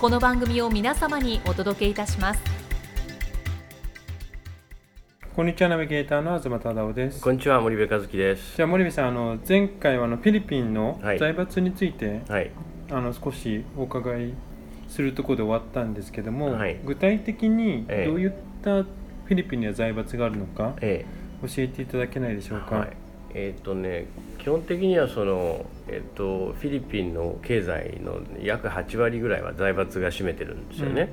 この番組を皆様にお届けいたします。こんにちはナビゲーターの東忠夫です。こんにちは森部和樹です。じゃあ森部さんあの前回はあのフィリピンのはい財閥について、はい。あの少しお伺いするところで終わったんですけども、はい。具体的にええ。どういったフィリピンには財閥があるのかえ教えていただけないでしょうか、えはいえっ、とね基本的にはそのえっ、とフィリピンの経済の約8割ぐらいは財閥が占めてるんですよね、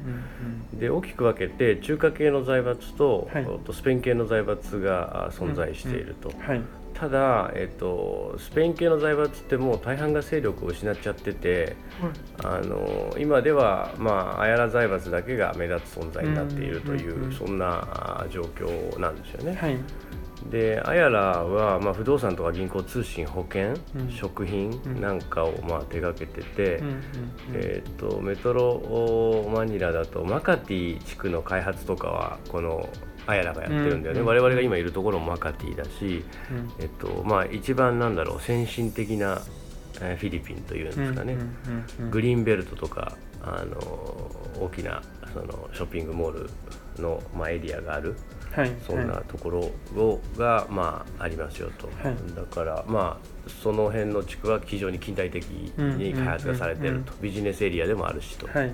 で大きく分けて中華系の財閥と,、はい。とスペイン系の財閥があ存在していると、うんうんはい。ただ、えっとスペイン系の財閥ってもう大半が勢力を失っちゃっててあの今では、まあ、アヤラ財閥だけが目立つ存在になっているという、うんうんうんそんなあ状況なんですよね。はいでアヤラは、まあ、不動産とか銀行通信保険、うん。食品うん。なんかを、まあ、手掛けてて、うんうんうん。えー、とメトロマニラだとマカティ地区の開発とかはこのアヤラがやってるんだよね、うん我々が今いるところもマカティだし、うん。えっとまあ、一番なんだろう先進的な、えーフィリピンというんですかね、うんうんうんグリーンベルトとかあの大きなそのショッピングモールの、まあ、エリアがあるはいそんなはいところをが、まあ、ありますよと、はい。だからまあその辺の地区は非常に近代的に開発がされていると、ビジネスエリアでもあるしと、はい。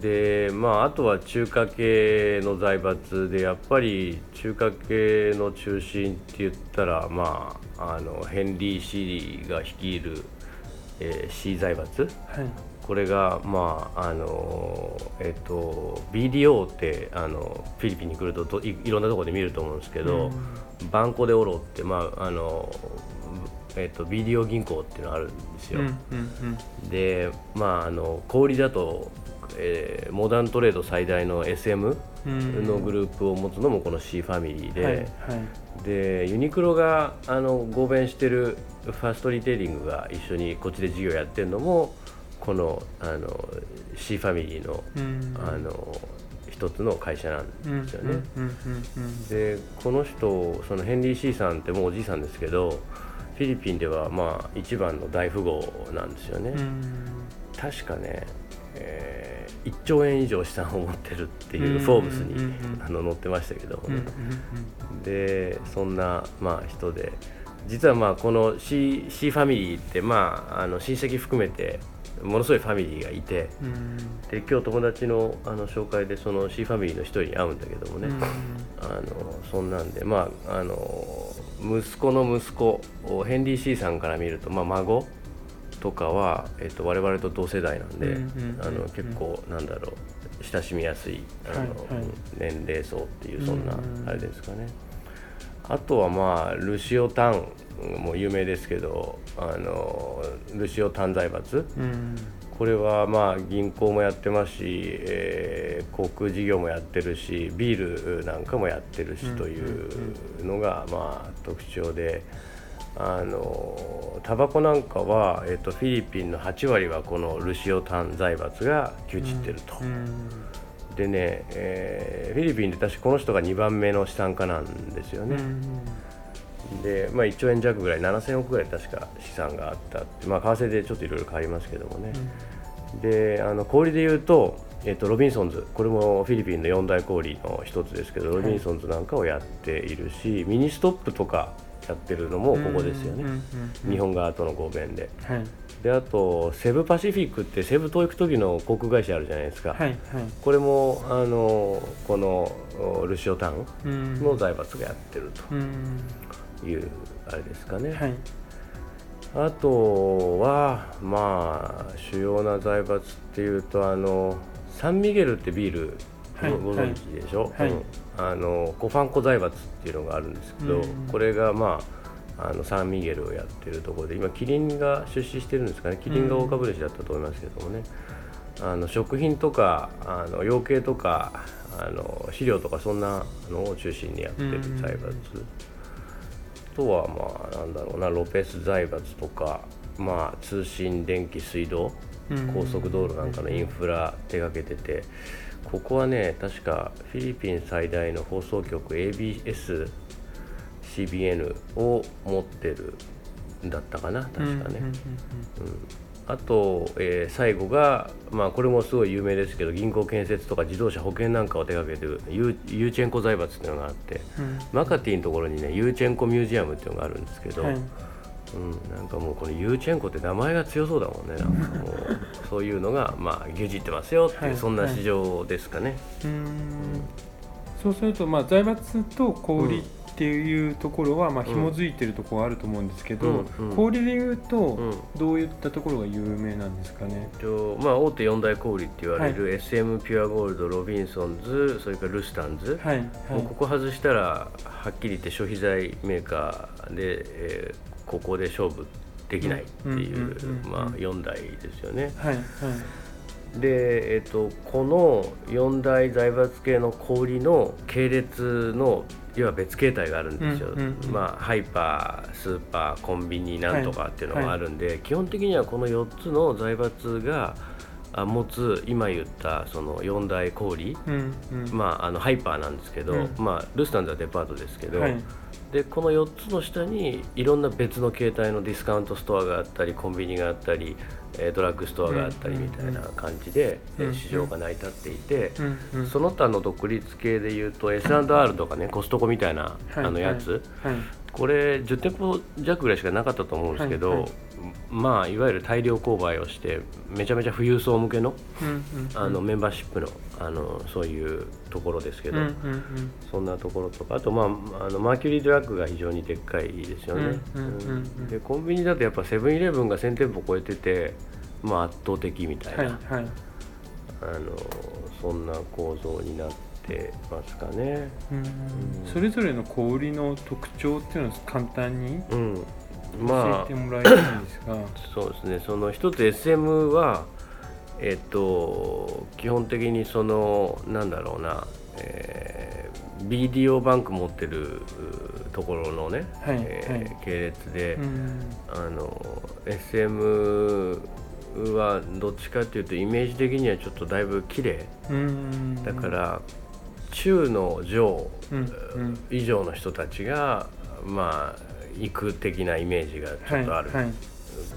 でまああとは中華系の財閥でやっぱり中華系の中心って言ったらまああのヘンリー・シーが率いる、えー、シー財閥はいこれがまああのえっと BDO ってあのフィリピンに来るとどいいろんなところで見ると思うんですけど、バンコデオロってまああのえっと BDO 銀行っていうのがあるんですよ。うんうんでまああの小売りだと、えーモダントレード最大の SM うん。のグループを持つのもこの C ファミリーで、はいはい。でユニクロがあの合弁してるファーストリテイリングが一緒にこっちで事業やってるのもこのあの C ファミリーの,、うん。あの一つの会社なんですよね。でこの人そのヘンリー・シーさんってもうおじいさんですけどフィリピンではまあ一番の大富豪なんですよね。うん。確かね、えー1兆円以上資産を持ってるっていううんフォーブスに、あの載ってましたけどもね、ん。でそんな、まあ、人で実はまあこの C, C ファミリーって、まあ、あの親戚含めてものすごいファミリーがいてうん。うんで今日友達のあの紹介でその C ファミリーの一人に会うんだけどもね、うん。あのそんなんでまああの息子の息子ヘンリー・シーさんから見ると、まあ、孫とかは、えっと、我々と同世代なんで、うんうんあの結構なんだろう親しみやすいあの、はいはい。年齢層っていうそんなあれですかね。あとはまあルシオ・タンも有名ですけどあのルシオ・タン財閥。うん。これはまあ銀行もやってますし、えー航空事業もやってるしビールなんかもやってるしうんというのがまあ特徴で。あのタバコなんかは、えっとフィリピンの8割はこのルシオタン財閥が牛耳ってると、うんでね、えーフィリピンで確かこの人が2番目の資産家なんですよね、うんで、まあ、1兆円弱ぐらい7000億ぐらい確か資産があったって、まあ、為替でちょっといろいろ変わりますけどもね、であの小売で言うと、えっとロビンソンズ。これもフィリピンの四大小売の一つですけどロビンソンズなんかをやっているし、ミニストップとかやってるのもここですよね、日本側との合弁で。はい。であとセブパシフィックってセブ島行く時の航空会社あるじゃないですか、はいはい。これもあのこのおルシオタウンうん。の財閥がやってるうんというあれですかね、はい。あとはまあ主要な財閥っていうとあのサンミゲルってビールご存知でしょ、はい。うんあのコファンコ財閥っていうのがあるんですけど、うん。これがまああのサンミゲルをやってるところで今キリンが出資してるんですかね。キリンが大株主だったと思いますけどもね、あの食品とかあの養鶏とかあの飼料とかそんなのを中心にやってる財閥、あとはまあなんだろうな。ロペス財閥とかまあ通信電気水道うん。高速道路なんかのインフラ手がけててここはね確かフィリピン最大の放送局 ABS CBN を持ってるんだったかな確かね、あと、えー最後が、まあ、これもすごい有名ですけど銀行建設とか自動車保険なんかを手掛けてるユーユーチェンコ財閥っていうのがあってうん。マカティのところにねユーチェンコミュージアムっていうのがあるんですけど、はい。うん、なんかもうこのユーチェンコって名前が強そうだもんねなんかもうそういうのがまあ牛耳ってますよっていう、はいそんな市場ですかね、そうすると、まあ、財閥と小売りっていうところは、まあ紐づいてるところはあると思うんですけど、小売りでいうと、うん。どういったところが有名なんですかね？とまあ、大手四大小売って言われる、SM ピュアゴールドロビンソンズそれからルスタンズ、はい、はい。もうここ外したらはっきり言って消費財メーカーで、えーここで勝負できないっていううんうんうんうん。まあ4代ですよね。はいはい。で、えっとこの4大財閥系の小売の系列のいわば別形態があるんですよ、まあ、ハイパースーパーコンビニなんとかっていうのがあるんで、基本的にはこの4つの財閥があ持つ今言ったその4大小売うんうん。まあ、あのハイパーなんですけど、うん。まあ、ルスタンズはデパートですけど、はいでこの4つの下にいろんな別の形態のディスカウントストアがあったりコンビニがあったり、えードラッグストアがあったりうんみたいな感じで、うんえー市場が成り立っていて、その他の独立系でいうと S&R とかねコストコみたいな、はい。あのやつ、はい。これ10店舗弱ぐらいしかなかったと思うんですけど、まあいわゆる大量購買をしてめちゃめちゃ富裕層向けのあのメンバーシップのあのそういうところですけど、そんなところとかあと、まあ、あのマーキュリードラッグが非常にでっかいですよね、でコンビニだとやっぱセブンイレブンが1000店舗超えてて、まあ、圧倒的みたいな、はいはい。あのそんな構造になってますかね。うんそれぞれの小売りの特徴っていうのを簡単に？うん、教まあそうですね。その一つ SM はえっと基本的にそのなんだろうな、えー、BDO バンク持ってるうところのね、はいえー系列で、うん。あの SM はどっちかっていうとイメージ的にはちょっとだいぶ綺麗。うんだから中の上う以上の人たちがまあ行く的なイメージがちょっとあるはいはい。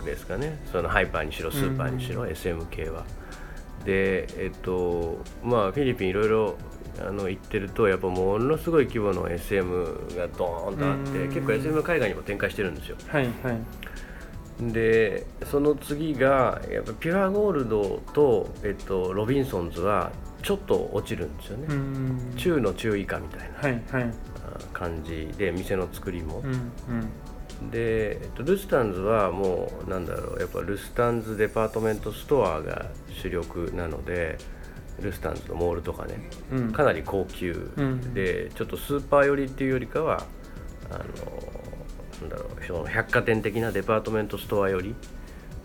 ですかね、そのハイパーにしろスーパーにしろ、SM 系は。でえっとまあフィリピンいろいろあの行ってるとやっぱものすごい規模の SM がドーンとあってうん。結構 SM 海外にも展開してるんですよ。はいはい。でその次がやっぱピュアゴールドと、えっと、ロビンソンズはちょっと落ちるんですよね、うん。中の中以下みたいな。はいはい。あ感じで店の作りも。う、んうん。で、えっと、ルスタンズはもうなんだろうやっぱルスタンズ department store が主力なのでルスタンズのモールとかねうん。かなり高級うん。で、ちょっとスーパー寄りっていうよりかはあのなんだろうその百貨店的なデパートメントストア寄り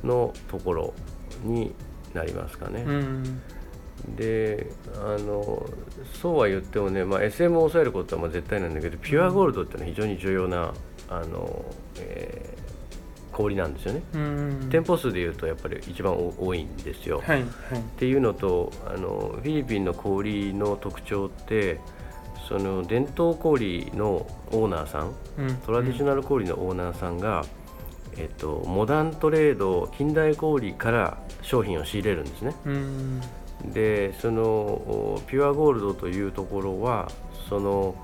のところになりますかね。うんであのそうは言ってもね、まあ、SM を抑えることはまあ絶対なんだけどピュアゴールドっていうのは非常に重要なあの、えー小売りなんですよね。うん。店舗数でいうとやっぱり一番お多いんですよ。はいはい。っていうのとあのフィリピンの小売の特徴ってその伝統小売のオーナーさんうん。トラディショナル小売のオーナーさんが、えっと、モダントレード近代小売から商品を仕入れるんですね。うんでそのおピュアゴールドというところはその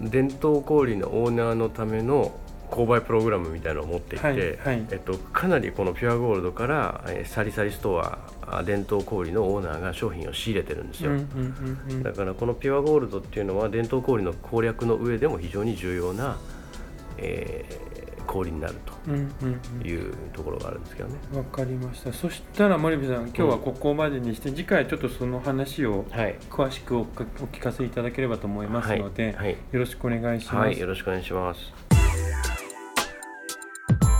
伝統小売のオーナーのための購買プログラムみたいなのを持っていて、はいはい。えっと、かなりこのピュアゴールドから、えーサリサリストアあ伝統小売のオーナーが商品を仕入れてるんですよ、だからこのピュアゴールドっていうのは伝統小売の攻略の上でも非常に重要な、えー小売になるうんうんというところがあるんですけどね。うんわかりました。そしたら森部さん今日はここまでにして、次回ちょっとその話をはい、詳しくおかお聞かせいただければと思いますので、はい。よろしくお願いします、はい、よろしくお願いします。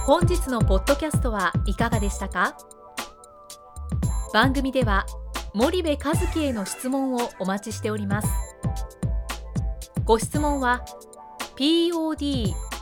本日のポッドキャストはいかがでしたか？番組では森部和樹への質問をお待ちしております。ご質問は podcast